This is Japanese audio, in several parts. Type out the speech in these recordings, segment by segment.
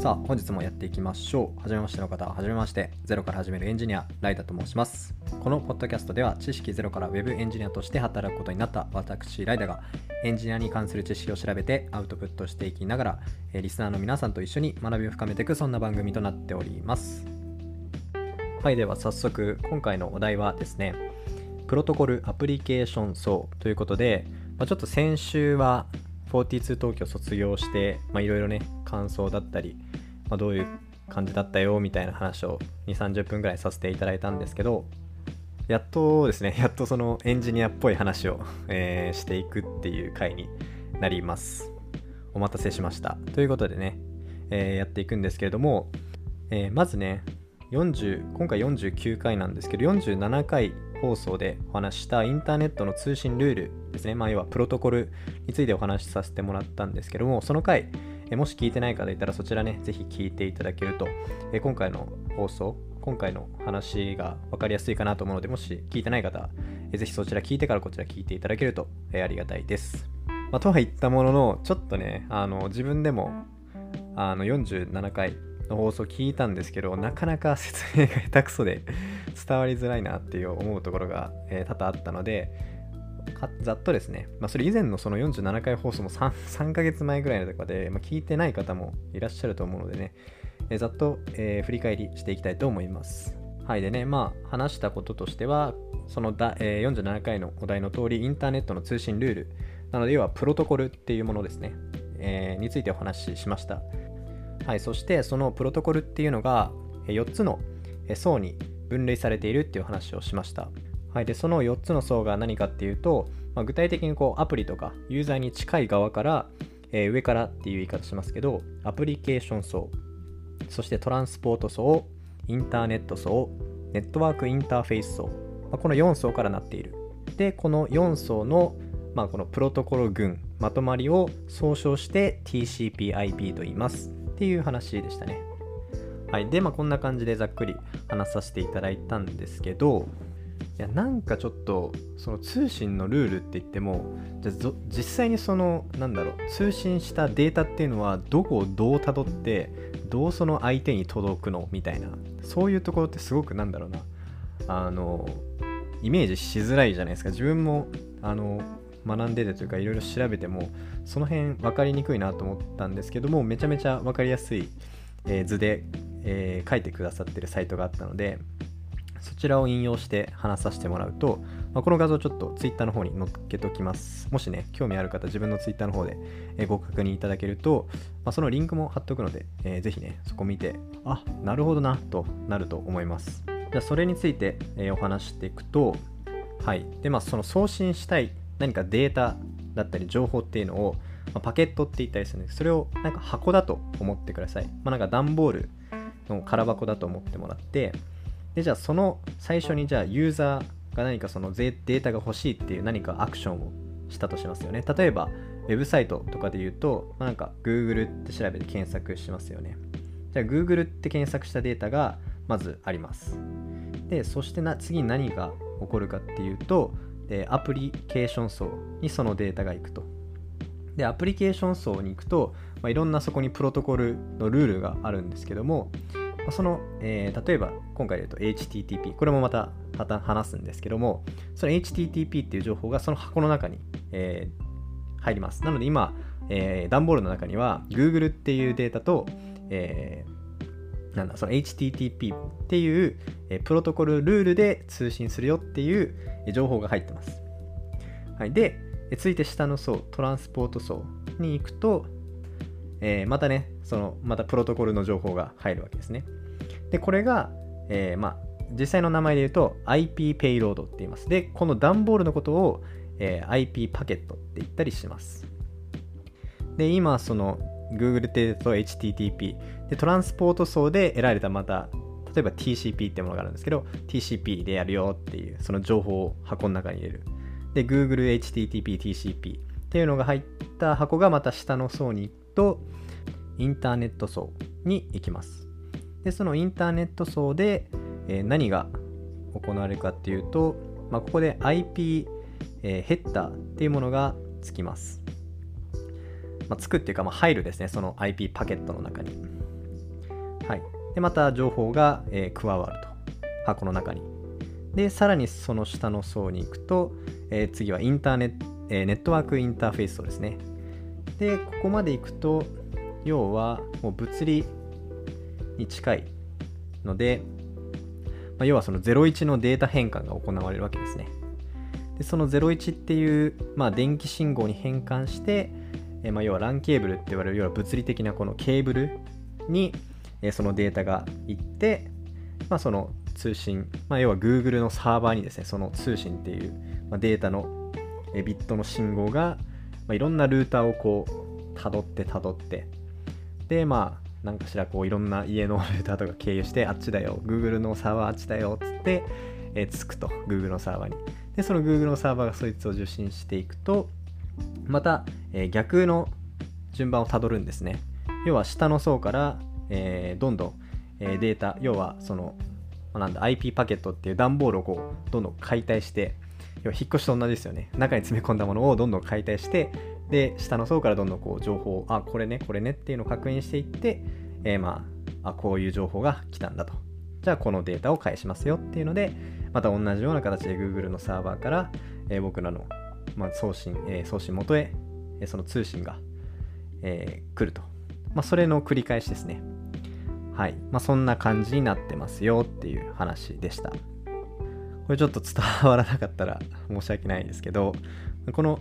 さあ本日もやっていきましょう。はじめましての方はじめまして。ゼロから始めるエンジニア、ライダと申します。このポッドキャストでは知識ゼロからウェブエンジニアとして働くことになった私、ライダがエンジニアに関する知識を調べてアウトプットしていきながら、えリスナーの皆さんと一緒に学びを深めていくそんな番組となっております。はい、では早速今回のお題はですね、プロトコルアプリケーション層ということで、まあ、ちょっと先週は42東京卒業していろいろね感想だったり、まあ、どういう感じだったよみたいな話を2 3 0分ぐらいさせていただいたんですけどやっとですね やっとそのエンジニアっぽい話を、えーしていくっていう回になります。お待たせしました。ということでね、えーやっていくんですけれども、えーまずね40今回49回なんですけど47回放送でお話したインターネットの通信ルールですね、まあ、要はプロトコルについてお話しさせてもらったんですけどもその回えもし聞いてない方いたらそちらねぜひ聞いていただけるとえ今回の放送今回の話が分かりやすいかなと思うのでもし聞いてない方えぜひそちら聞いてからこちら聞いていただけるとえありがたいです、まあ、とは言ったもののちょっとねあの自分でもあの47回の放送聞いたんですけどなかなか説明が下手くそで伝わりづらいなっていう思うところが、え多々あったのでざっとですね、まあ、それ以前のその47回放送も 3, 3 ヶ月前ぐらいのとかで、まあ、聞いてない方もいらっしゃると思うのでね、えーざっと、えー振り返りしていきたいと思います。はいでね、まあ話したこととしては、そのだ、えー47回のお題の通り、インターネットの通信ルール、なので要はプロトコルっていうものですね、えーについてお話ししました。はい、そしてそのプロトコルっていうのが4つの層に分類されているっていう話をしました。はい、でその4つの層が何かっていうと、まあ、具体的にこうアプリとかユーザーに近い側から、えー上からっていう言い方しますけどアプリケーション層そしてトランスポート層インターネット層ネットワークインターフェース層、まあ、この4層からなっている。でこの4層の、まあ、このプロトコル群まとまりを総称して TCP/IP と言います。っていう話でしたね。はいでまあこんな感じでざっくり話させていただいたんですけどいやなんかちょっとその通信のルールって言ってもじゃ実際にそのなんだろう通信したデータっていうのはどこをどうたどってどうその相手に届くの？みたいなそういうところってすごくなんだろうなあのイメージしづらいじゃないですか。自分もあの学んでてというかいろいろ調べてもその辺分かりにくいなと思ったんですけどもめちゃめちゃ分かりやすい、え図で、えー書いてくださってるサイトがあったのでそちらを引用して話させてもらうと、まあ、この画像ちょっと Twitter の方に載っけときます。もしね、興味ある方、自分の Twitter の方で、ご確認いただけると、まあ、そのリンクも貼っとくので、えーぜひね、そこ見て、あ、なるほどな、となると思います。じゃあ、それについて、えーお話していくと、はい。で、まあ、その送信したい何かデータだったり情報っていうのを、まあパケットって言ったりするんですそれをなんか箱だと思ってください。まあ、なんか段ボールの空箱だと思ってもらって、でじゃあその最初にじゃあユーザーが何かそのデータが欲しいっていう何かアクションをしたとしますよね。例えばウェブサイトとかで言うと、まあ、なんか Google って調べて検索しますよね。じゃあ Google って検索したデータがまずあります。でそしてな次に何が起こるかっていうとアプリケーション層にそのデータが行くと。でアプリケーション層に行くと、まあ、いろんなそこにプロトコルのルールがあるんですけどもその、えー例えば今回で言うと HTTP これもまた話すんですけどもその HTTP っていう情報がその箱の中に、えー入ります。なので今、えー段ボールの中には Google っていうデータと、えーなんだその HTTP っていう、えープロトコルルールで通信するよっていう情報が入ってます、はい、でえー続いて下の層トランスポート層に行くと、えーまたね、そのまたプロトコルの情報が入るわけですね。で、これが、えーまあ、実際の名前で言うと IP ペイロードって言います。で、この段ボールのことを、えー IP パケットって言ったりします。で、今、その Google データと HTTP で、トランスポート層で得られたまた、例えば TCP ってものがあるんですけど、TCP でやるよっていう、その情報を箱の中に入れる。で、Google HTTP、TCP っていうのが入った箱がまた下の層に行と、インターネット層に行きます。で、そのインターネット層で、え何が行われるかっていうと、まあ、ここで IP、えヘッダーっていうものがつきます。まあ、つくっていうか、まあ、入るですね、その IP パケットの中に。はい、でまた情報が、えー、加わると箱の中にでさらにその下の層に行くと、えー、次はインターネット、えー、ネットワークインターフェース層ですねでここまで行くと要はもう物理に近いので、まあ、要はその01のデータ変換が行われるわけですね。でその01っていう、まあ、電気信号に変換して、えまあ、要は LAN ケーブルって言われるような物理的なこのケーブルに、えそのデータが行って、まあ、その通信、まあ、要は Google のサーバーにですねその通信っていう、まあ、データのビットの信号が、まあ、いろんなルーターをこう辿って辿ってでまあ何かしらこういろんな家のルーターとか経由してあっちだよ Google のサーバーあっちだよっつって、えー、つくと Google のサーバーに。でその Google のサーバーがそいつを受信していくとまた、えー、逆の順番をたどるんですね。要は下の層から、えー、どんどん、えー、データ要はそのなんだ IP パケットっていう段ボールをこうどんどん解体して要は引っ越しと同じですよね中に詰め込んだものをどんどん解体してで下の層からどんどんこう情報をあこれねこれねっていうのを確認していって、えー、まああこういう情報が来たんだとじゃあこのデータを返しますよっていうのでまた同じような形で Google のサーバーから、えー、僕らの、まあ、送信、えー、送信元へ、その通信が、え来ると、まあ、それの繰り返しですねはい。まあ、そんな感じになってますよっていう話でした。これちょっと伝わらなかったら 申し訳ないですけど、この、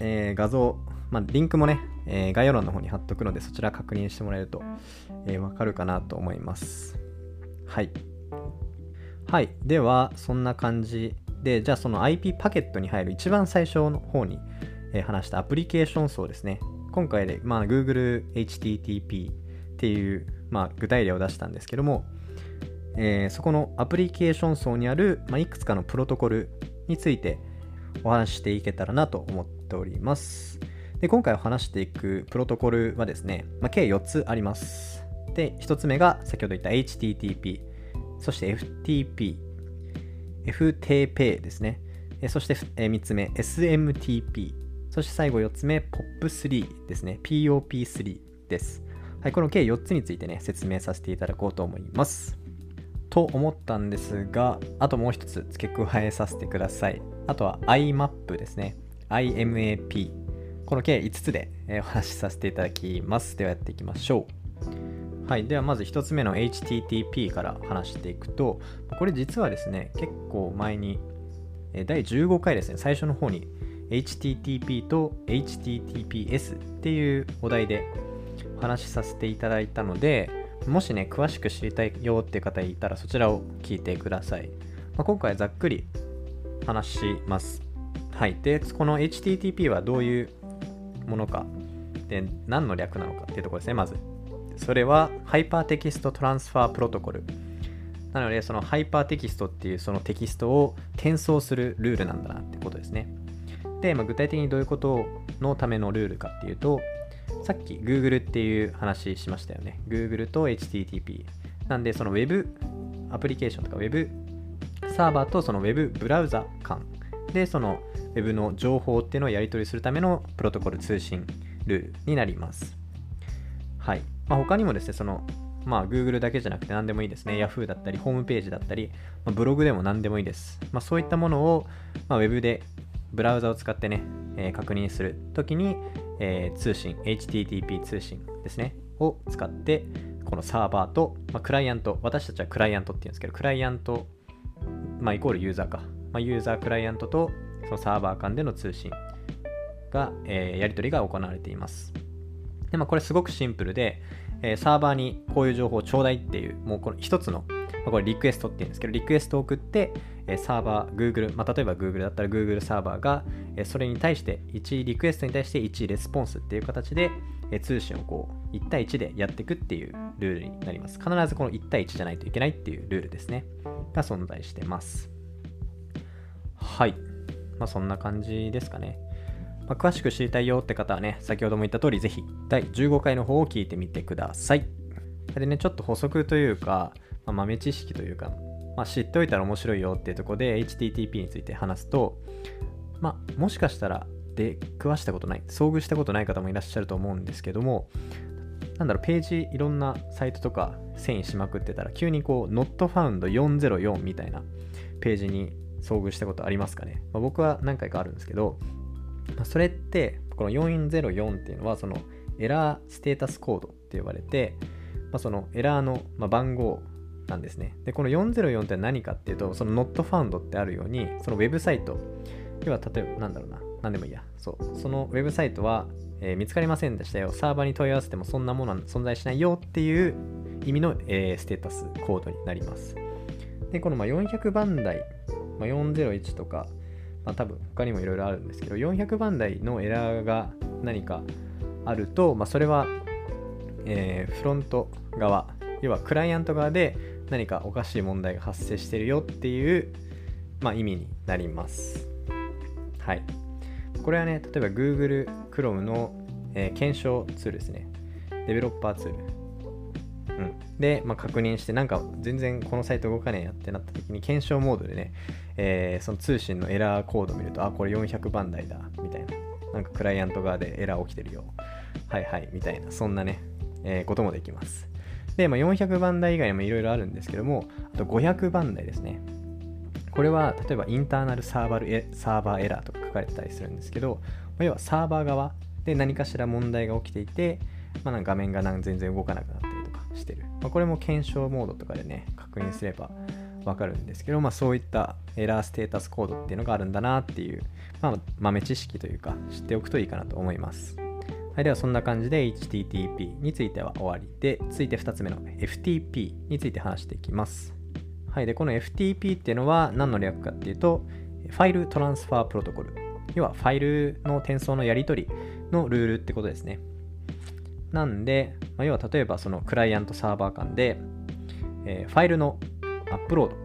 えー、画像、まあ、リンクもね、えー、概要欄の方に貼っとくので、そちら確認してもらえると、えー、わかるかなと思います。はい。はい。では、そんな感じで、じゃあその IP パケットに入る一番最初の方に、え話したアプリケーション層ですね。今回で、まあ、Google HTTP っていう、まあ、具体例を出したんですけども、えー、そこのアプリケーション層にある、まあ、いくつかのプロトコルについてお話していけたらなと思っております。で今回お話していくプロトコルはですね、まあ、計4つあります。で、1つ目が先ほど言った HTTP、そして FTP、FTP ですね。そして3つ目 SMTP、そして最後4つ目 POP3 ですね。POP3 です。はい、この計4つについてね、説明させていただこうと思います。と思ったんですが、あともう一つ付け加えさせてください。あとは IMAP ですね。IMAP。この計5つで、お話しさせていただきます。ではやっていきましょう。はい。ではまず1つ目の HTTP から話していくと、これ実はですね、結構前に、第15回ですね、最初の方に HTTP と HTTPS っていうお題で話しさせていただいたので、もしね、詳しく知りたいよって方いたらそちらを聞いてください。まあ、今回ざっくり話します。はい。で、この HTTP はどういうものか、で、何の略なのかっていうところですね、まず。それは、 Hypertext Transfer Protocol。なので、そのハイパーテキストっていうそのテキストを転送するルールなんだなってことですね。で、まあ、具体的にどういうことのためのルールかっていうと、さっき Google っていう話しましたよね。Google と HTTP。なんで、その Web アプリケーションとか Web サーバーとその Web ブラウザ間で、その Web の情報っていうのをやり取りするためのプロトコル通信ルールになります。はい。まあ、他にもですね、そのまあ、Google だけじゃなくて何でもいいですね。Yahoo だったり、ホームページだったり、まあ、ブログでも何でもいいです。まあ、そういったものを、まあ、Web でブラウザを使ってね、えー、確認するときに、えー、通信、HTTP 通信ですね、を使って、このサーバーと、まあ、クライアント、私たちはクライアントって言うんですけど、クライアント、まあ、イコールユーザーか。まあ、ユーザー、クライアントとそのサーバー間での通信が、えー、やり取りが行われています。で、まあ、これすごくシンプルで、えー、サーバーにこういう情報をちょうだいっていう、もうこの一つの、まあ、これリクエストって言うんですけど、リクエストを送って、えサーバー、Google、まあ、例えば Google だったら Google サーバーが、えそれに対して、1リクエストに対して1レスポンスっていう形で、え通信をこう1対1でやっていくっていうルールになります。必ずこの1対1じゃないといけないっていうルールですね。が存在してます。はい。まあそんな感じですかね。まあ、詳しく知りたいよって方はね、先ほども言った通り、ぜひ第15回の方を聞いてみてください。でね、ちょっと補足というか、まあ、豆知識というか、まあ、知っておいたら面白いよっていうとこで HTTP について話すと、まあ、もしかしたら出くわしたことない、遭遇したことない方もいらっしゃると思うんですけども、なんだろう、ページいろんなサイトとか遷移しまくってたら、急にこう、notfound404 みたいなページに遭遇したことありますかね。まあ、僕は何回かあるんですけど、まあ、それって、この404っていうのは、そのエラーステータスコードって呼ばれて、まあ、そのエラーの番号なんですね。で、この404って何かっていうと、その not found ってあるように、そのウェブサイト、要は例えばなんだろうな、なんでもいいや。そう。そのウェブサイトは、えー、見つかりませんでしたよ。サーバーに問い合わせてもそんなものは存在しないよっていう意味の、えー、ステータスコードになります。で、このま400番台、まあ、401とか、まあ、多分他にもいろいろあるんですけど、400番台のエラーが何かあると、まあ、それは、えー、フロント側、要はクライアント側で何かおかしい問題が発生してるよっていう、まあ、意味になります。はい。これはね、例えば Google Chrome の、えー、検証ツールですね。デベロッパーツール。うん、で、まあ、確認して、なんか全然このサイト動かねえやってなった時に検証モードでね、えー、その通信のエラーコードを見ると、あ、これ400番台だ、みたいな。なんかクライアント側でエラー起きてるよ。はいはい、みたいな、そんなね、えー、こともできます。で、まあ、400番台以外にもいろいろあるんですけども、あと500番台ですね。これは例えばインターナルサーバーサーバーエラーとか書かれてたりするんですけど、ま、要はサーバー側で何かしら問題が起きていて、まあ、なんか画面が全然動かなくなったりとかしてる。まあ、これも検証モードとかでね、確認すればわかるんですけど、まあ、そういったエラーステータスコードっていうのがあるんだなっていう、まあ、豆知識というか知っておくといいかなと思います。はい、ではそんな感じで HTTP については終わりで、続いて2つ目の FTP について話していきます。はい、でこの FTP っていうのは何の略かっていうと、ファイルトランスファープロトコル。要はファイルの転送のやり取りのルールってことですね。なんで、まあ、要は例えばそのクライアントサーバー間で、えー、ファイルのアップロード、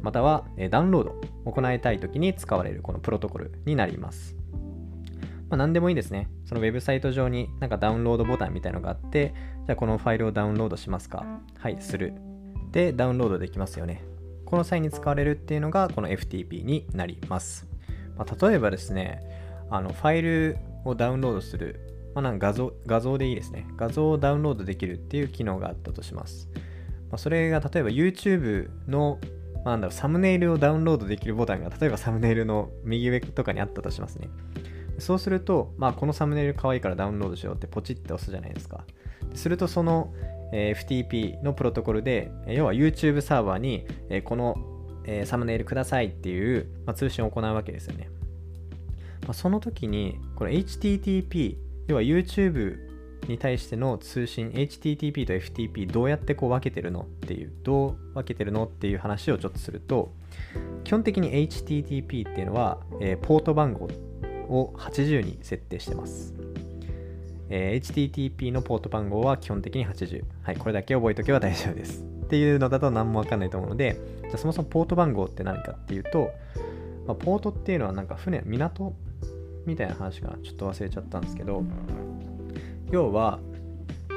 または、ダウンロードを行いたいときに使われるこのプロトコルになります。まあ、何でもいいですね。そのウェブサイト上になんかダウンロードボタンみたいのがあって、じゃあこのファイルをダウンロードしますかはい、する。で、ダウンロードできますよね。この際に使われるっていうのがこの FTP になります。まあ、例えばですね、あのファイルをダウンロードする、まあ、なんか画像画像でいいですね。画像をダウンロードできるっていう機能があったとします。まあ、それが例えば YouTube の、まあ、なんだろうサムネイルをダウンロードできるボタンが例えばサムネイルの右上とかにあったとしますね。そうすると、まあ、このサムネイル可愛いからダウンロードしようってポチって押すじゃないですか。するとその、FTP のプロトコルで、要は YouTube サーバーに、この、サムネイルくださいっていう、通信を行うわけですよね。まあ、その時に、これ HTTP、要は YouTube に対しての通信、HTTP と FTP どうやってこう分けてるのっていう、どう分けてるのっていう話をちょっとすると、基本的に HTTP っていうのは、えー、ポート番号を80に設定してます。えー、HTTP のポート番号は基本的に80。はい、これだけ覚えておけば大丈夫です。っていうのだと何もわかんないと思うので、じゃそもそもポート番号って何かっていうと、まあ、ポートっていうのはなんか船、港みたいな話かな。ちょっと忘れちゃったんですけど、要は、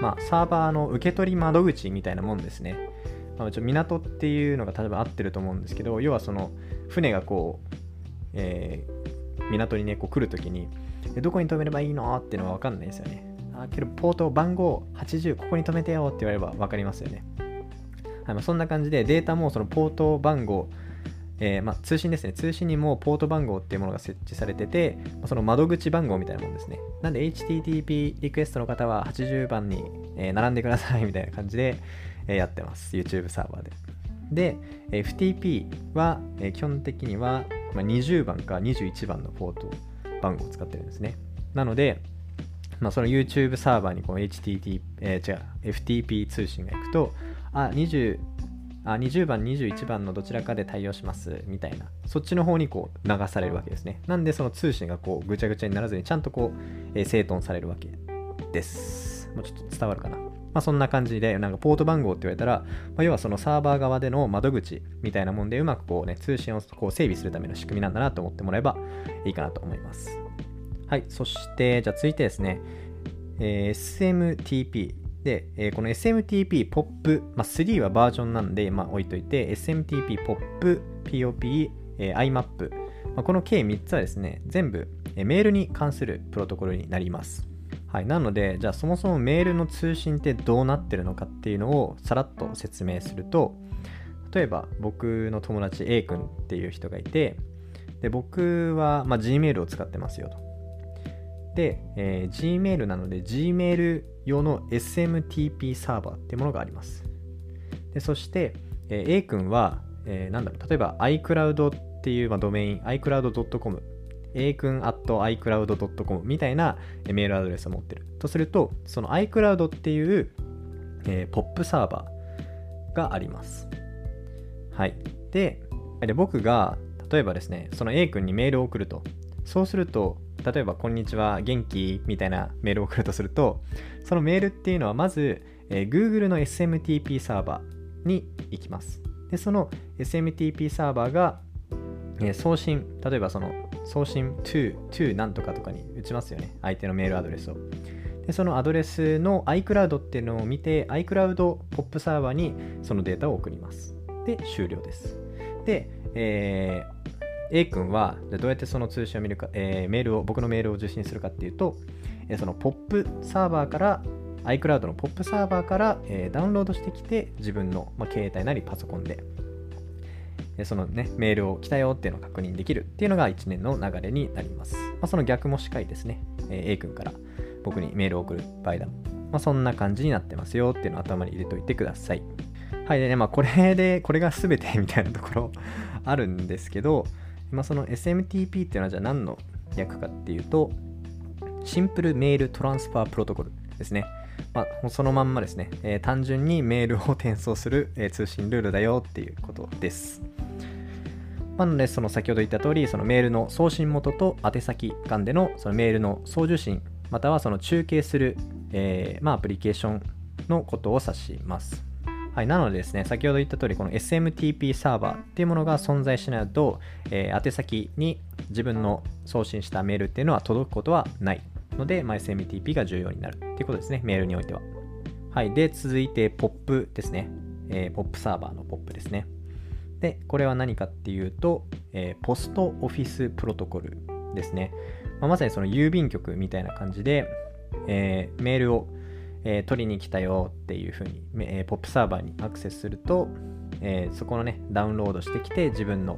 まあ、サーバーの受け取り窓口みたいなもんですね。まあ、ちょ港っていうのが例えば合ってると思うんですけど、要はその船がこう、えー、港にね、こう来るときに、でどこに止めればいいの？っていうのは分かんないですよね。あけど、ポート番号80、ここに止めてよって言われれば分かりますよね。はいまあ、そんな感じでデータもそのポート番号、えー、まあ、通信ですね。通信にもポート番号っていうものが設置されてて、その窓口番号みたいなもんですね。なんで HTTP リクエストの方は80番に、えー、並んでくださいみたいな感じで、えー、やってます。YouTube サーバーで。で、FTP は、え基本的には、まあ、20番か21番のポート番号を使ってるんですね。なので、まあ、その YouTube サーバーにこの HTT、えー、違う、FTP 通信が行くと、あ、20、あ20番、21番のどちらかで対応しますみたいな、そっちの方にこう流されるわけですね。なんでその通信がこうぐちゃぐちゃにならずにちゃんとこう、えー、整頓されるわけです。もうちょっと伝わるかな。まあ、そんな感じで、なんかポート番号って言われたら、まあ、要はそのサーバー側での窓口みたいなもんでうまくこうね、通信をこう整備するための仕組みなんだなと思ってもらえばいいかなと思います。はい、そして、じゃあ続いてですね、えー、SMTP で、えー、この SMTP POP、まあ、3はバージョンなんで、まあ、置いといて、SMTP POP、POP、えー、IMAP、まあ、この計3つはですね、全部、えー、メールに関するプロトコルになります。はい、なので、じゃあそもそもメールの通信ってどうなってるのかっていうのをさらっと説明すると、例えば僕の友達 A 君っていう人がいて、で僕は、まあ、Gmail を使ってますよと。で、えー、Gmail なので Gmail 用の SMTP サーバーっていうものがあります。でそして、えー、A 君は、えー、なんだろう、例えば iCloud っていう、まあ、ドメイン、iCloud.com、A 君 at iCloud.com みたいなメールアドレスを持ってる。とすると、その iCloud っていう、えー、ポップサーバーがあります。はい。で、で僕が例えばですね、その A 君にメールを送ると。そうすると、例えば、こんにちは、元気？みたいなメールを送るとすると、そのメールっていうのは、まず、えー、Google の SMTP サーバーに行きます。で、その SMTP サーバーが、えー、送信、例えばその送信 to, to なんとかとかに打ちますよね。相手のメールアドレスを。で、そのアドレスの iCloud っていうのを見て、iCloud ポップサーバーにそのデータを送ります。で、終了です。で、えー、A 君はどうやってその通信を見るか、えー、メールを、僕のメールを受信するかっていうと、え、そのポップサーバーから iCloud のポップサーバーから、えー、ダウンロードしてきて自分の、まあ、携帯なりパソコンでそのね、メールを来たよっていうのを確認できるっていうのが1年の流れになります。まあ、その逆もしっかりですね、え、A 君から僕にメールを送る場合だ。まあ、そんな感じになってますよっていうのを頭に入れといてください。はい、でね、まあこれで、これが全てみたいなところ あるんですけど、まあ、その SMTP っていうのはじゃあ何の略かっていうと、シンプルメールトランスファープロトコルですね。まあ、そのまんまですね、えー、単純にメールを転送する、えー、通信ルールだよっていうことです。なので、その先ほど言った通り、そのメールの送信元と宛先間でのそのメールの送受信、またはその中継する、えー、まあ、アプリケーションのことを指します。はい、なのでですね、先ほど言った通り、この SMTP サーバーっていうものが存在しないと、えー、宛先に自分の送信したメールっていうのは届くことはないので、まあ、SMTP が重要になるっていうことですね、メールにおいては。はい、で、続いて POP ですね。えー、POP サーバーの POP ですね。で、これは何かっていうと、えー、ポストオフィスプロトコルですね。まあ、まさにその郵便局みたいな感じで、えー、メールを、えー、取りに来たよっていうふうに、え、ポップサーバーにアクセスすると、えそこのね、ダウンロードしてきて自分の、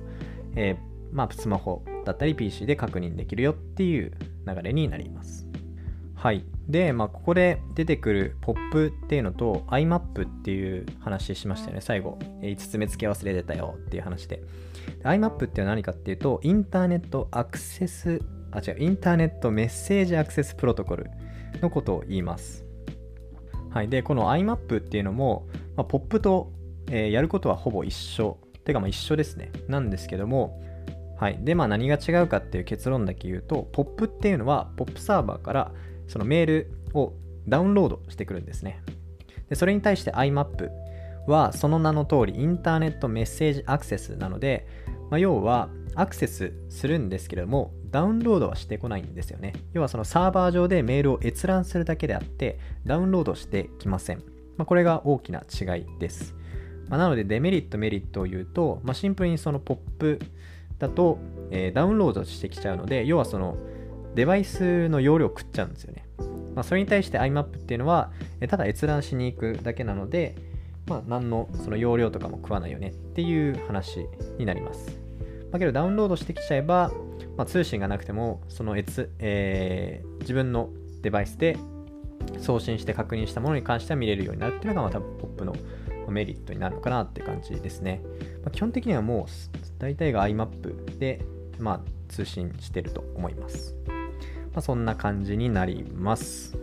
えまあ、スマホだったり PC で確認できるよっていう流れになります。はい。で、まあ、ここで出てくるポップっていうのと IMAP っていう話しましたよね、最後。5つ目付け忘れてたよっていう話で。IMAP って何かっていうと、インターネットアクセス、あ、違う、インターネットメッセージアクセスプロトコルのことを言います。はい。で、この IMAP っていうのも、まあ、ポップと、えー、やることはほぼ一緒。てか、まあ一緒ですね。なんですけども、はい。で、まあ何が違うかっていう結論だけ言うと、ポップっていうのは、ポップサーバーからそのメールをダウンロードしてくるんですね。でそれに対して IMAP はその名の通りインターネットメッセージアクセスなので、まあ、要はアクセスするんですけれどもダウンロードはしてこないんですよね。要はそのサーバー上でメールを閲覧するだけであってダウンロードしてきません。まあ、これが大きな違いです。まあ、なのでデメリットメリットを言うと、ま、シンプルにそのポップだと、えー、ダウンロードしてきちゃうので要はそのデバイスの容量食っちゃうんですよね。まあ、それに対して IMAP っていうのは、ただ閲覧しに行くだけなので、まあ、何のその容量とかも食わないよねっていう話になります。だけどダウンロードしてきちゃえば、まあ、通信がなくても、その閲、えー、自分のデバイスで送信して確認したものに関しては見れるようになるっていうのが、またポップのメリットになるのかなって感じですね。まあ、基本的にはもう大体が IMAP で、まあ、通信してると思います。まあ、そんな感じになります。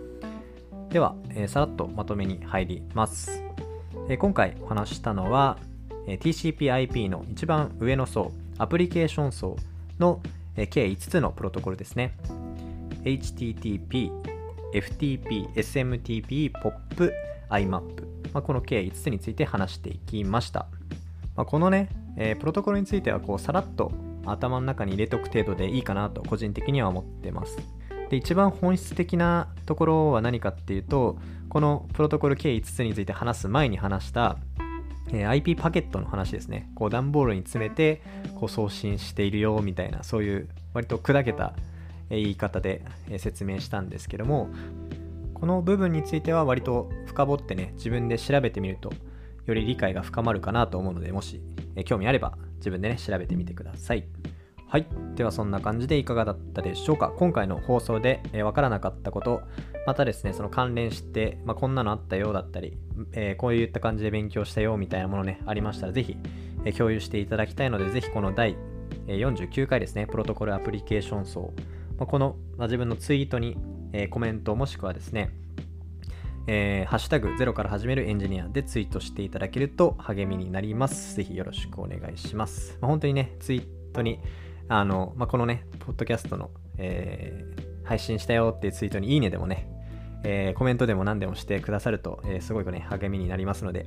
では、えー、さらっとまとめに入ります。えー、今回お話したのは、えー、TCP/IP の一番上の層、アプリケーション層の、えー、計5つのプロトコルですね。HTTP、FTP、SMTP、POP、IMAP、まあ、この計5つについて話していきました。まあ、このね、えー、プロトコルについてはこうさらっと頭の中に入れとく程度でいいかなと個人的には思ってます。で一番本質的なところは何かっていうとこのプロトコル計5つについて話す前に話した、えー、IP パケットの話ですねこう段ボールに詰めてこう送信しているよみたいなそういう割と砕けた言い方で説明したんですけどもこの部分については割と深掘ってね、自分で調べてみると、より理解が深まるかなと思うので、もし、興味あれば自分でね、調べてみてください。はい。ではそんな感じでいかがだったでしょうか？今回の放送でわ、えー、からなかったこと、またですね、その関連して、まあ、こんなのあったようだったり、えー、こういった感じで勉強したよみたいなものね、ありましたら、ぜひ、えー、共有していただきたいので、ぜひこの第49回ですね、プロトコルアプリケーション層、まあ、この、まあ、自分のツイートに、えコメントもしくはですね、えー、ハッシュタグゼロから始めるエンジニアでツイートしていただけると励みになります。ぜひよろしくお願いします。まあ、本当にね、ツイートに、あの、まあ、このね、ポッドキャストの、えー、配信したよっていうツイートにいいねでもね、えー、コメントでも何でもしてくださると、えー、すごいね、励みになりますので、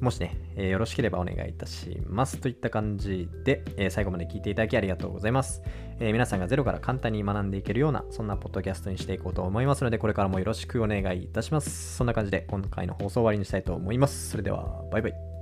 もしね、えー、よろしければお願いいたします。といった感じで、えー、最後まで聞いていただきありがとうございます、えー、皆さんがゼロから簡単に学んでいけるような、そんなポッドキャストにしていこうと思いますので、これからもよろしくお願いいたします。そんな感じで今回の放送終わりにしたいと思います。それでは、バイバイ。